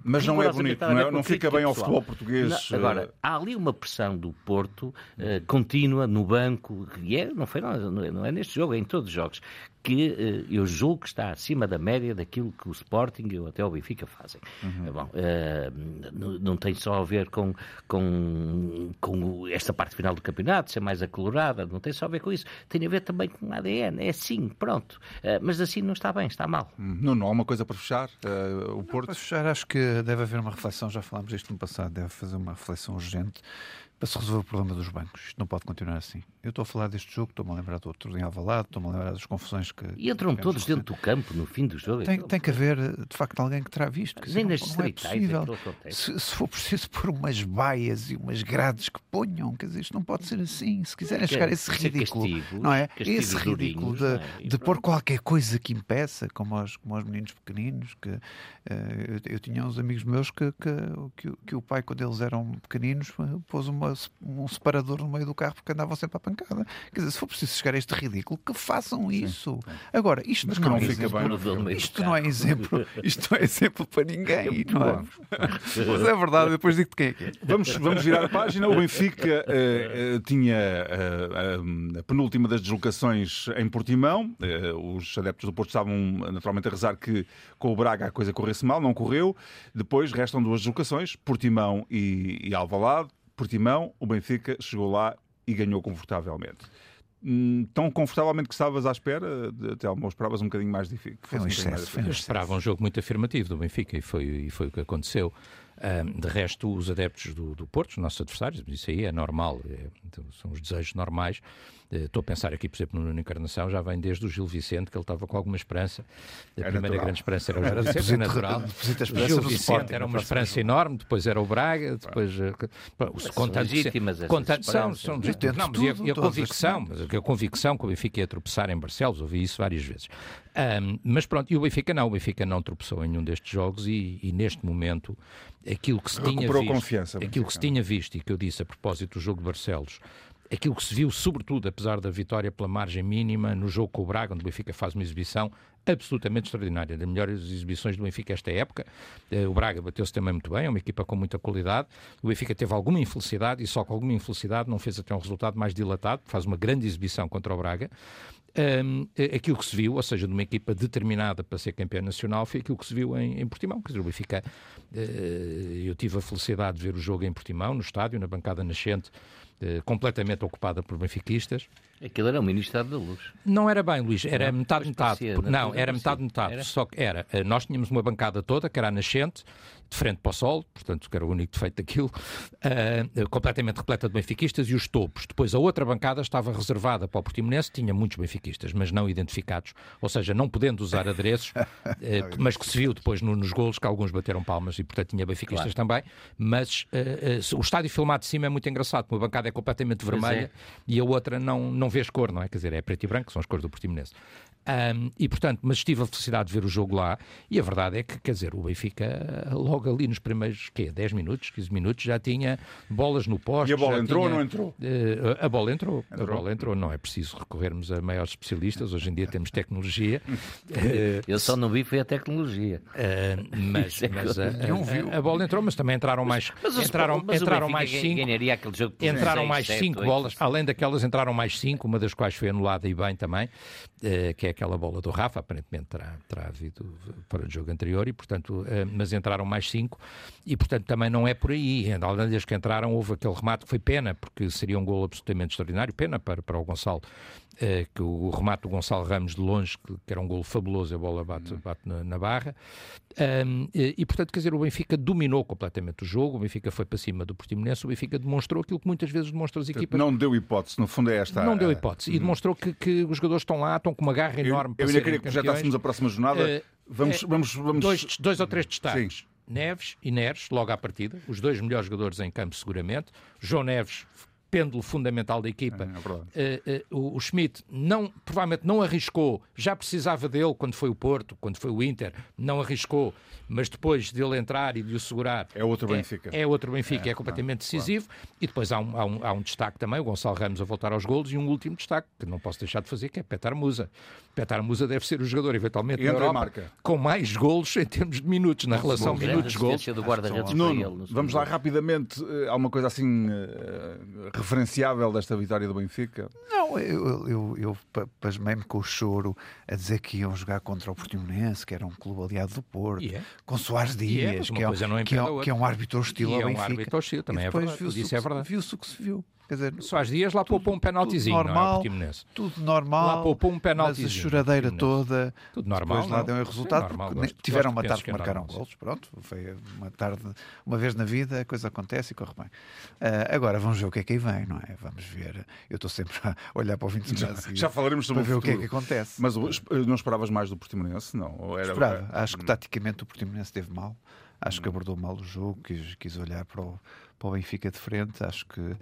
Mas não é bonito, não, é, não fica bem ao futebol português. Não, agora, eh, há ali uma pressão do Porto uh, contínua no banco, e é, não foi não, é, não é neste jogo, é em todos os jogos, que uh, eu julgo que está acima da média daquilo que o Sporting ou até o Benfica fazem. Uhum. Bom, uh, não, não, tem só a ver com, com, com esta parte final do campeonato, ser mais acalorada, não tem só a ver com isso. Tem a ver também com o ADN. É assim, pronto. Uh, mas assim não está bem, está mal. Não, não há uma coisa para fechar? o Porto? Para fechar, acho que deve haver uma reflexão, já falámos disto no passado, deve fazer uma reflexão urgente para se resolver o problema dos bancos. Isto não pode continuar assim. Eu estou a falar deste jogo, estou-me a lembrar do outro em Alvalade, estou-me a lembrar das confusões que... E entram todos dentro do campo no fim do jogo. Tem, tem que haver, de facto, alguém que terá visto. Que Nem nas não, é possível. Se, se, for preciso pôr umas baias e umas grades que ponham, quer dizer, isto não pode ser assim. Se quiserem chegar a esse ridículo, não é? Esse ridículo de, é? de pôr qualquer coisa que impeça, como aos, como aos meninos pequeninos, que uh, eu, eu, tinha uns amigos meus que, que, que, que, o pai, quando eles eram pequeninos, pôs uma, um separador no meio do carro porque andavam sempre à pancada. Quer dizer, se for preciso chegar a este ridículo, que façam Sim. isso. Agora, isto Mas não, não é fica exemplo, bem. isto não é exemplo, isto não é exemplo para ninguém, não é? (laughs) Mas é verdade, depois digo-te quem é que é. Vamos, vamos virar a página. O Benfica eh, eh, tinha eh, a penúltima das deslocações em Portimão. Os adeptos do Porto estavam naturalmente a rezar que com o Braga a coisa corresse mal, não correu. Depois restam duas deslocações, Portimão e, e Alvalade. Portimão, o Benfica chegou lá e ganhou confortavelmente. Hum, Tão confortavelmente que estavas à espera, até ou esperavas um bocadinho mais difícil. Foi um excesso, foi um Eu difícil. esperava um jogo muito afirmativo do Benfica e foi, e foi o que aconteceu. Ahm, de resto, os adeptos do, do Porto, os nossos adversários, isso aí é normal, é- são os desejos normais. Eh, Estou a pensar aqui, por exemplo, no Nuno Encarnação, já vem desde o Gil Vicente, que ele estava com alguma esperança. A É primeira natural. grande esperança era o Gil Era Vicente, é natural. a O Gil Vicente Sporting, era uma esperança jogo. enorme, depois era o Braga, depois. eh, pá, São contando- legítimas contando- são, são não é? legítimas. Não, e a- Tudo, e a todas as convicção, mas a convicção que o Benfica ia tropeçar em Barcelos, ouvi isso várias vezes. Ahm, mas pronto, e o Benfica não, o Benfica não tropeçou em nenhum destes jogos e, e neste momento aquilo que se tinha Recuperou visto, confiança, o aquilo que se Benfica. tinha visto e que eu disse a propósito do jogo de Barcelos, aquilo que se viu, sobretudo, apesar da vitória pela margem mínima, no jogo com o Braga, onde o Benfica faz uma exibição absolutamente extraordinária, das melhores exibições do Benfica esta época. Eh, O Braga bateu-se também muito bem, é uma equipa com muita qualidade. O Benfica teve alguma infelicidade e só com alguma infelicidade não fez até um resultado mais dilatado, faz uma grande exibição contra o Braga. Ahm, eh, aquilo que se viu, ou seja, de uma equipa determinada para ser campeã nacional, foi aquilo que se viu em, em Portimão. Quer dizer, o Benfica, eh, eu tive a felicidade de ver o jogo em Portimão, no estádio, na bancada nascente, completamente ocupada por benfiquistas. Aquilo era o Ministério da Luz. Não era bem, Luís, era Não? metade, metade. parecia, na Não, era metade, parecia. metade. Era? Só que era, eh, nós tínhamos uma bancada toda, que era a nascente, de frente para o sol, portanto, que era o único defeito daquilo, eh, completamente repleta de benfiquistas e os topos. Depois a outra bancada estava reservada para o Portimonense, tinha muitos benfiquistas, mas não identificados, ou seja, não podendo usar adereços, eh, (laughs) mas que se viu depois no- nos golos que alguns bateram palmas e, portanto, tinha benfiquistas também. Mas eh, o estádio filmado de cima é muito engraçado, uma bancada é completamente Pois vermelha é. e a outra não, não vês cor, não é? Quer dizer, é preto e branco, são as cores do Portimonense. Ahm, e portanto, mas tive a felicidade de ver o jogo lá e a verdade é que, quer dizer, o Benfica logo ali nos primeiros, quê, 10 minutos, 15 minutos, já tinha bolas no poste. E a bola entrou ou tinha- não entrou? Eh, a bola entrou, a Entrou. bola entrou, não é preciso recorrermos a maiores especialistas, hoje em dia temos tecnologia. (laughs) Eu só não vi foi a tecnologia. eh, mas é mas a, a, a bola entrou, mas também entraram mais, Mas entraram, mas entraram mais cinco. ganharia aquele jogo por Entraram seis, mais sete, cinco oito. bolas, além daquelas entraram mais cinco, uma das quais foi anulada e bem também, eh, que é aquela bola do Rafa, aparentemente terá, terá havido para o jogo anterior, e portanto, eh, mas entraram mais cinco, e portanto também não é por aí. Além das que entraram, houve aquele remate que foi pena, porque seria um gol absolutamente extraordinário, pena para, para o Gonçalo, que o, remate do Gonçalo Ramos de longe, que, que era um gol fabuloso, a bola bate, bate na, na barra. Um, e, e, portanto, quer dizer, o Benfica dominou completamente o jogo, o Benfica foi para cima do Portimonense, o Benfica demonstrou aquilo que muitas vezes demonstram as equipas. Não deu hipótese, no fundo é esta. Não deu hipótese. E demonstrou que, que os jogadores estão lá, estão com uma garra Eu, enorme eu para ainda serem queria que projetássemos campeões. a próxima jornada. Eh, vamos, eh, vamos, vamos. Dois, dois ou três destaques. Sim. Neves e Neres, logo à partida, os dois melhores jogadores em campo, seguramente. João Neves, pêndulo fundamental da equipa. É, é. Eh, eh, o, Schmidt não, provavelmente não arriscou, já precisava dele quando foi o Porto, quando foi o Inter, não arriscou, mas depois dele entrar e de o segurar. É outro Benfica. É, outro Benfica, é, completamente decisivo. E depois há um, há, um, há um destaque também, o Gonçalo Ramos a voltar aos golos, e um último destaque que não posso deixar de fazer, que é Petar Musa. Petar Musa deve ser o jogador, eventualmente, na Europa, marca. com mais golos em termos de minutos, na relação Nuno, no vamos lá rapidamente. eh, Há uma coisa assim referenciável desta vitória do Benfica. Não, eu, eu, eu pa- pasmei-me com o choro a dizer que iam jogar contra o Portimonense, que era um clube aliado do Porto, E é. com Soares é, Dias, uma que, é, que, é, que é um árbitro hostil E ao é um Benfica. árbitro hostil, também E é depois verdade, é verdade. Viu-se o que se viu. Quer dizer, Soares Dias lá poupou um penaltizinho, tudo não é? normal, tudo normal. Lá poupou um mas a penaltizinho, choradeira toda. Tudo normal, Depois lá não? deu um resultado. normal, porque gosto- tiveram gosto uma de tarde que é marcaram normal. golos. Pronto, foi uma tarde, uma vez na vida, a coisa acontece e corre bem. Ah, agora vamos ver o que é que aí vem, não é? Vamos ver. Eu estou sempre a (laughs) olhar para o 20 de Já, março já falaremos sobre para ver o que é que acontece. Mas não esperavas mais do Portimonense? Não. Ou era, Esperava. Acho que taticamente o Portimonense esteve mal. Acho que abordou mal o jogo, quis, quis olhar para o, para o Benfica de frente. Acho que,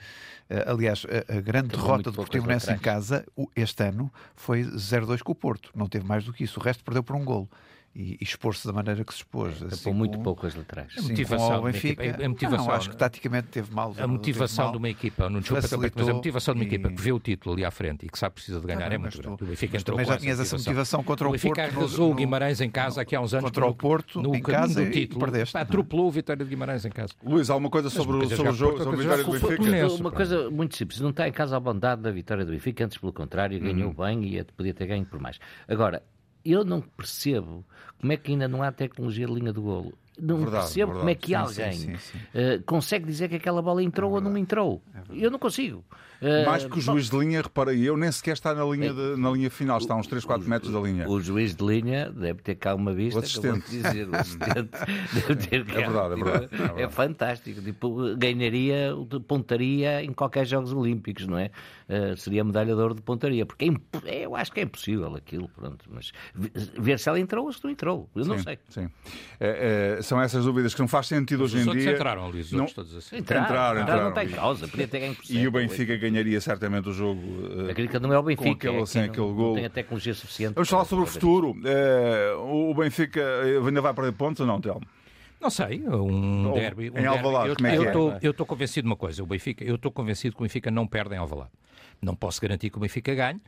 eh, aliás, a, a grande Tomou derrota do Portimonense em casa este ano foi 0-2 com o Porto. Não teve mais do que isso. O resto perdeu por um golo. E, e expor-se da maneira que se expôs. É, assim, muito com, pouco as laterais. A motivação, Benfica, equipa, a, motivação não, acho que taticamente teve mal. A motivação mal, de uma equipa, não desculpa, mas a motivação de uma equipa que vê o título ali à frente e que sabe que precisa de ganhar é muito grande. O Benfica entrou também já tinhas essa motivação contra o, o Benfica Porto. arrasou o Guimarães em casa aqui há uns anos contra o Porto no, em casa do título. Perdeste, atropelou o Vitória de Guimarães em casa. Luís, alguma coisa sobre, o, o jogo, sobre a vitória do Benfica? Uma coisa muito simples, não está em casa a bondade da vitória do Benfica, antes pelo contrário, ganhou uhum. bem e podia ter ganho por mais. Agora, eu não percebo como é que ainda não há tecnologia de linha do golo. Não verdade, percebo verdade. como é que sim, alguém sim, sim, uh, consegue dizer que aquela bola entrou é ou não entrou. É eu não consigo. Uh, Mais que o juiz de linha, reparei eu, nem sequer está na linha, de, na linha final, está a uns 3, 4 metros da linha. O juiz de linha deve ter cá uma vista. O assistente. Dizer, o assistente (laughs) deve ter cá. É verdade, é verdade. É, verdade. é fantástico. Tipo, ganharia de pontaria em qualquer Jogos Olímpicos, não é? Uh, seria medalha de ouro de pontaria, porque é, eu acho que é impossível aquilo, pronto. Mas ver se ela entrou ou se não entrou, eu não sei. Sim. É, é, são essas dúvidas que não faz sentido hoje em dia. entraram, Luís, não... todos assim. Entraram, entraram, entraram, não tem causa, podia ter ganho por E o Benfica ganharia certamente o jogo. Uh, não é o Benfica. Com aquele, é sem aquele gol. Não tem a tecnologia suficiente. Vamos falar sobre o futuro. Uh, o Benfica ainda vai perder pontos ou não, Telmo? Não sei, um derby. Um em Alvalade, como é que eu é? Eu estou convencido de uma coisa, o Benfica, eu estou convencido que o Benfica não perde em Alvalade. Não posso garantir que o Benfica ganhe,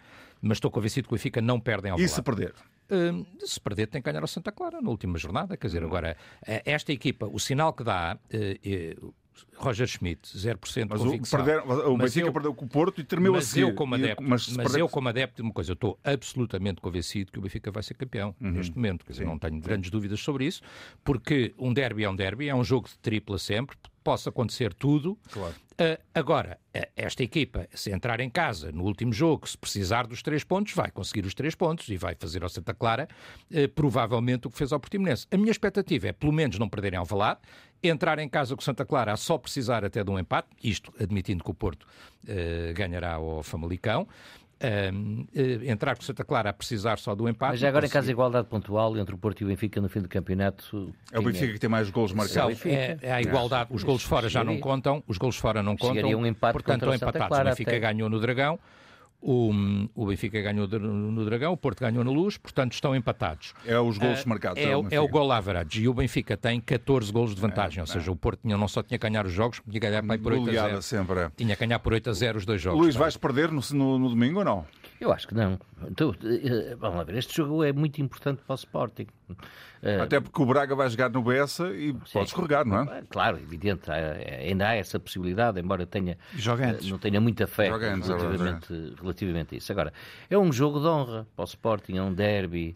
mas estou convencido que o Benfica não perde em Alvalade. E se perder? Uh, se perder tem que ganhar ao Santa Clara na última jornada, quer dizer, agora, eh, esta equipa, o sinal que dá, uh, uh, Roger Schmidt, 0% mas convicção. O, perder, o Benfica eu, perdeu com o Porto e tremeu mas a seguir. Eu como adepto, mas, mas eu como adepto de uma coisa, eu estou absolutamente convencido que o Benfica vai ser campeão uhum. neste momento. Quer dizer, Sim. não tenho grandes dúvidas sobre isso, porque um derby é um derby, é um jogo de tripla sempre, possa acontecer tudo. Claro. Uh, agora, esta equipa, se entrar em casa no último jogo, se precisar dos três pontos, vai conseguir os três pontos e vai fazer ao Santa Clara uh, provavelmente o que fez ao Portimonense. A minha expectativa é, pelo menos, não perderem ao Valado, entrar em casa com Santa Clara a só precisar até de um empate, isto admitindo que o Porto uh, ganhará ao Famalicão, uh, entrar com Santa Clara a precisar só do empate. Mas já agora, em caso de igualdade pontual entre o Porto e o Benfica no fim do campeonato. É o Benfica é? que tem mais golos marcados. É, é, a igualdade, os golos fora já não contam, os golos fora não contam. Um empate portanto, estão empatados. O Benfica até. ganhou no Dragão. O, o Benfica ganhou no Dragão, o Porto ganhou na Luz, portanto estão empatados. É os gols uh, marcados. É, é, o gol average e o Benfica tem 14 gols de vantagem, é, ou seja, é. o Porto tinha, não só tinha que ganhar os jogos, tinha que ganhar por 8 a 0. sempre. É. Tinha que ganhar por 8 a 0 os dois jogos. Luís, vais perder no, no, no domingo ou não? Eu acho que não. Então, eh, vamos lá ver, este jogo é muito importante para o Sporting. Eh, Até porque o Braga vai jogar no Bessa e Sim. pode escorregar, não é? Claro, evidente, ainda há essa possibilidade, embora tenha, eh, não tenha muita fé antes, é relativamente, é relativamente a isso. Agora, é um jogo de honra para o Sporting, é um derby,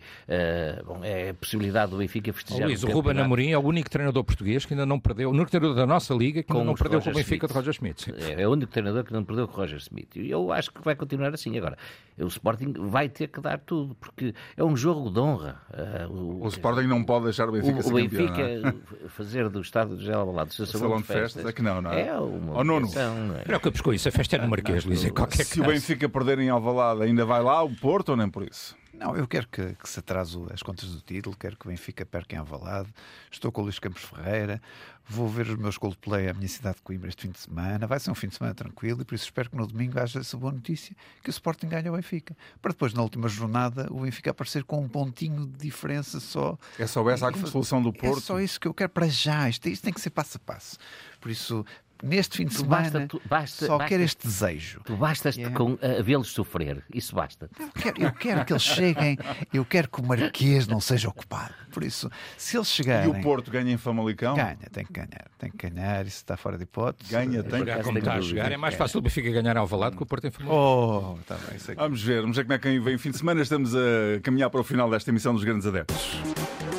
bom, é a possibilidade do Benfica festejar. Oh, Luís, o, o Ruben Amorim é o único treinador português que ainda não perdeu, o único treinador da nossa liga que ainda não perdeu com o Benfica Smith. de Roger Smith. É, é o único treinador que não perdeu com o Roger Smith. E eu acho que vai continuar assim. Agora, o Sporting vai ter que dar tudo, porque é um jogo de honra. Uh, o, o, Sporting não pode deixar o Benfica o, O Benfica campeão, é? fazer do estado de Alvalade o salão de festas, festas é que não, não é? É uma oh, Nuno. Não é? Preocupes com isso, a festa é no Marquês, Luís, em qualquer Se caso. o Benfica perder em Alvalade, ainda vai lá o Porto ou nem por isso? Não, eu quero que, que, se atrase as contas do título, quero que o Benfica perca em Alvalade. Estou com o Luís Campos Ferreira, vou ver os meus Coldplay à minha cidade de Coimbra este fim de semana. Vai ser um fim de semana tranquilo e por isso espero que no domingo haja essa boa notícia que o Sporting ganhe o Benfica. Para depois, na última jornada, o Benfica aparecer com um pontinho de diferença só. É só essa a solução do Porto? É só isso que eu quero para já. Isto, isto tem que ser passo a passo. Por isso, neste fim de tu semana basta, tu, basta, só basta, quer este desejo. Tu bastas yeah. com uh, vê-los sofrer, isso basta. Eu quero, eu quero que eles cheguem, eu quero que o Marquês não seja ocupado. Por isso, se eles chegarem. E o Porto ganha em Famalicão? Ganha, tem que ganhar, tem que ganhar, isso está fora de hipótese. Ganha, tem que como está a jogar, é mais fácil o Benfica ganhar ao Valado que o Porto em Famalicão. Oh, tá bem, vamos ver, vamos ver como é que vem o fim de semana. Estamos a caminhar para o final desta emissão dos Grandes Adeptos.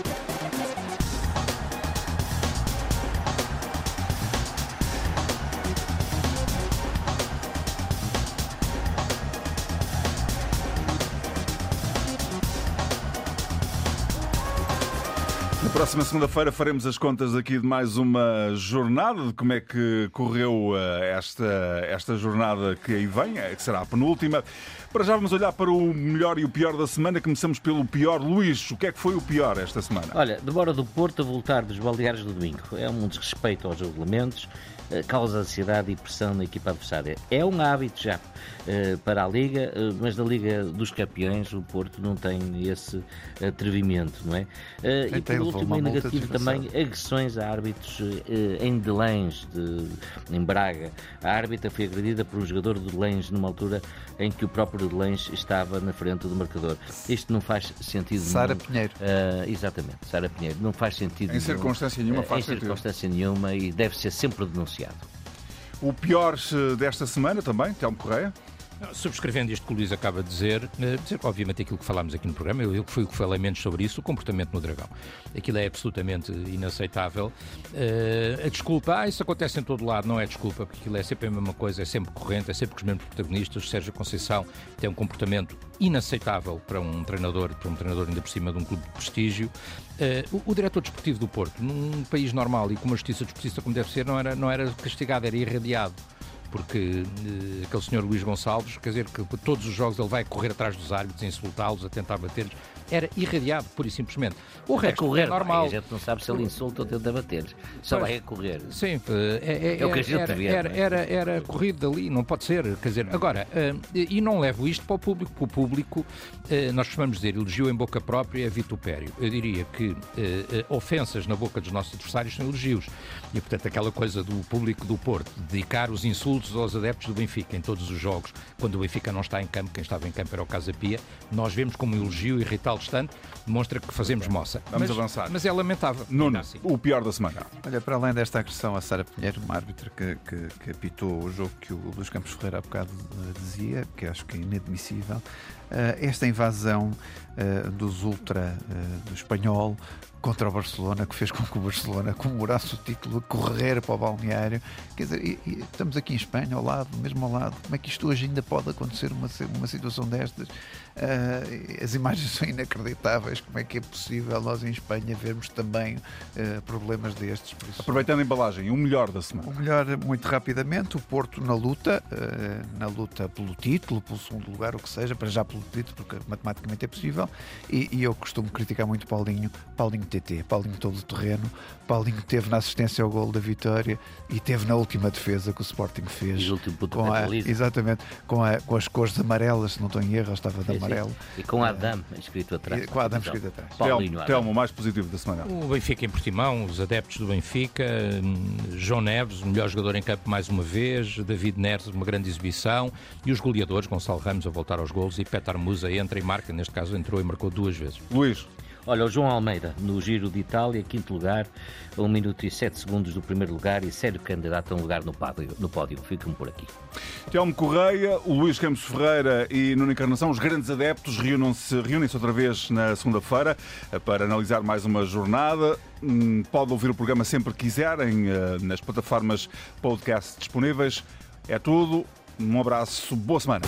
Próxima segunda-feira faremos as contas aqui de mais uma jornada, de como é que correu eh, esta, esta jornada que aí vem, eh, que será a penúltima. Para já vamos olhar para o melhor e o pior da semana. Começamos pelo pior. Luís, o que é que foi o pior esta semana? Olha, demora do Porto a voltar dos baldeários do domingo. É um desrespeito aos regulamentos. Causa ansiedade e pressão na equipa adversária. É um hábito já para a Liga, mas na Liga dos Campeões o Porto não tem esse atrevimento, não é? e por último, em negativo também, agressões a árbitros em Delães, de, em Braga. A árbitra foi agredida por um jogador de Delães numa altura em que o próprio Delães estava na frente do marcador. Isto não faz sentido Sara Pinheiro. Uh, exatamente, Sara Pinheiro. Não faz sentido Em circunstância nenhuma faz Em circunstância nenhuma e deve ser sempre denunciado. O pior desta semana também, Telmo Correia? Subscrevendo isto que o Luís acaba de dizer, eh, obviamente aquilo que falámos aqui no programa, eu, fui o que falei menos sobre isso, o comportamento no Dragão. Aquilo é absolutamente inaceitável. Uh, a desculpa, ah, isso acontece em todo lado, não é desculpa, porque aquilo é sempre a mesma coisa, é sempre corrente, é sempre com os mesmos protagonistas. Sérgio Conceição tem um comportamento inaceitável para um treinador, para um treinador ainda por cima de um clube de prestígio. Uh, o, o, diretor desportivo do Porto, num país normal e com uma justiça desportista como deve ser, não era, não era castigado, era irradiado porque uh, aquele senhor Luís Gonçalves, quer dizer, que todos os jogos ele vai correr atrás dos árbitros, insultá-los, a tentar bater-lhes, era irradiado, pura e simplesmente. O resto é, correr, é normal. A gente não sabe se ele insulta ou tenta bater-lhes, só vai a correr. Sim, é, é, é o que a gente era, vê. Era, era, era corrido dali, não pode ser, quer dizer, agora, uh, e não levo isto para o público, para o público, uh, nós costumamos dizer, elogio em boca própria é vitupério. Eu diria que ofensas na boca dos nossos adversários são elogios. E, portanto, aquela coisa do público do Porto, dedicar os insultos aos adeptos do Benfica em todos os jogos, quando o Benfica não está em campo, quem estava em campo era o Casa Pia, nós vemos como elogio irritá-los tanto, demonstra que fazemos moça. Vamos mas, avançar. Mas é lamentável. Nuno, assim. o pior da semana. Olha, para além desta agressão a Sara Pinheiro, uma árbitra que, que, que apitou o jogo que o Luís Campos Ferreira há bocado eh, dizia, que acho que é inadmissível, uh, esta invasão uh, dos ultra do espanhol contra o Barcelona, que fez com que o Barcelona comemorasse o título, correr para o balneário. Quer dizer, estamos aqui em Espanha, ao lado, mesmo ao lado. Como é que isto hoje ainda pode acontecer, uma, uma situação destas? Uh, as imagens são inacreditáveis. Como é que é possível nós em Espanha vermos também uh, problemas destes? Isso... Aproveitando a embalagem, o melhor da semana. O melhor, muito rapidamente, o Porto na luta, uh, na luta pelo título, pelo segundo lugar, o que seja, para já pelo título, porque matematicamente é possível. E, e eu costumo criticar muito Paulinho, Paulinho TT, Paulinho todo o terreno. Paulinho teve na assistência ao gol da vitória e teve na última defesa que o Sporting fez. E o último com a, Exatamente, com, a, com as cores amarelas, se não estou em erro, estava de amarelo. E com Adam escrito atrás. E, com Adam escrito atrás. Paulinho, Telmo, o mais positivo da semana. O Benfica em Portimão, os adeptos do Benfica, João Neves, o melhor jogador em campo mais uma vez, David Neres, uma grande exibição, e os goleadores, Gonçalo Ramos a voltar aos golos e Petar Musa entra e marca, neste caso entrou e marcou duas vezes. Luís. Olha, o João Almeida, no Giro de Itália, quinto lugar, a 1 minuto e 7 segundos do primeiro lugar e sério candidato a um lugar no pódio. No pódio. Fico-me por aqui. Telmo Correia, Luís Campos Ferreira e Nuno Encarnação, os grandes adeptos, reúnem-se reúnem outra vez na segunda-feira eh, para analisar mais uma jornada. Hum, pode ouvir o programa sempre que quiserem eh, nas plataformas podcast disponíveis. É tudo. Um abraço, boa semana.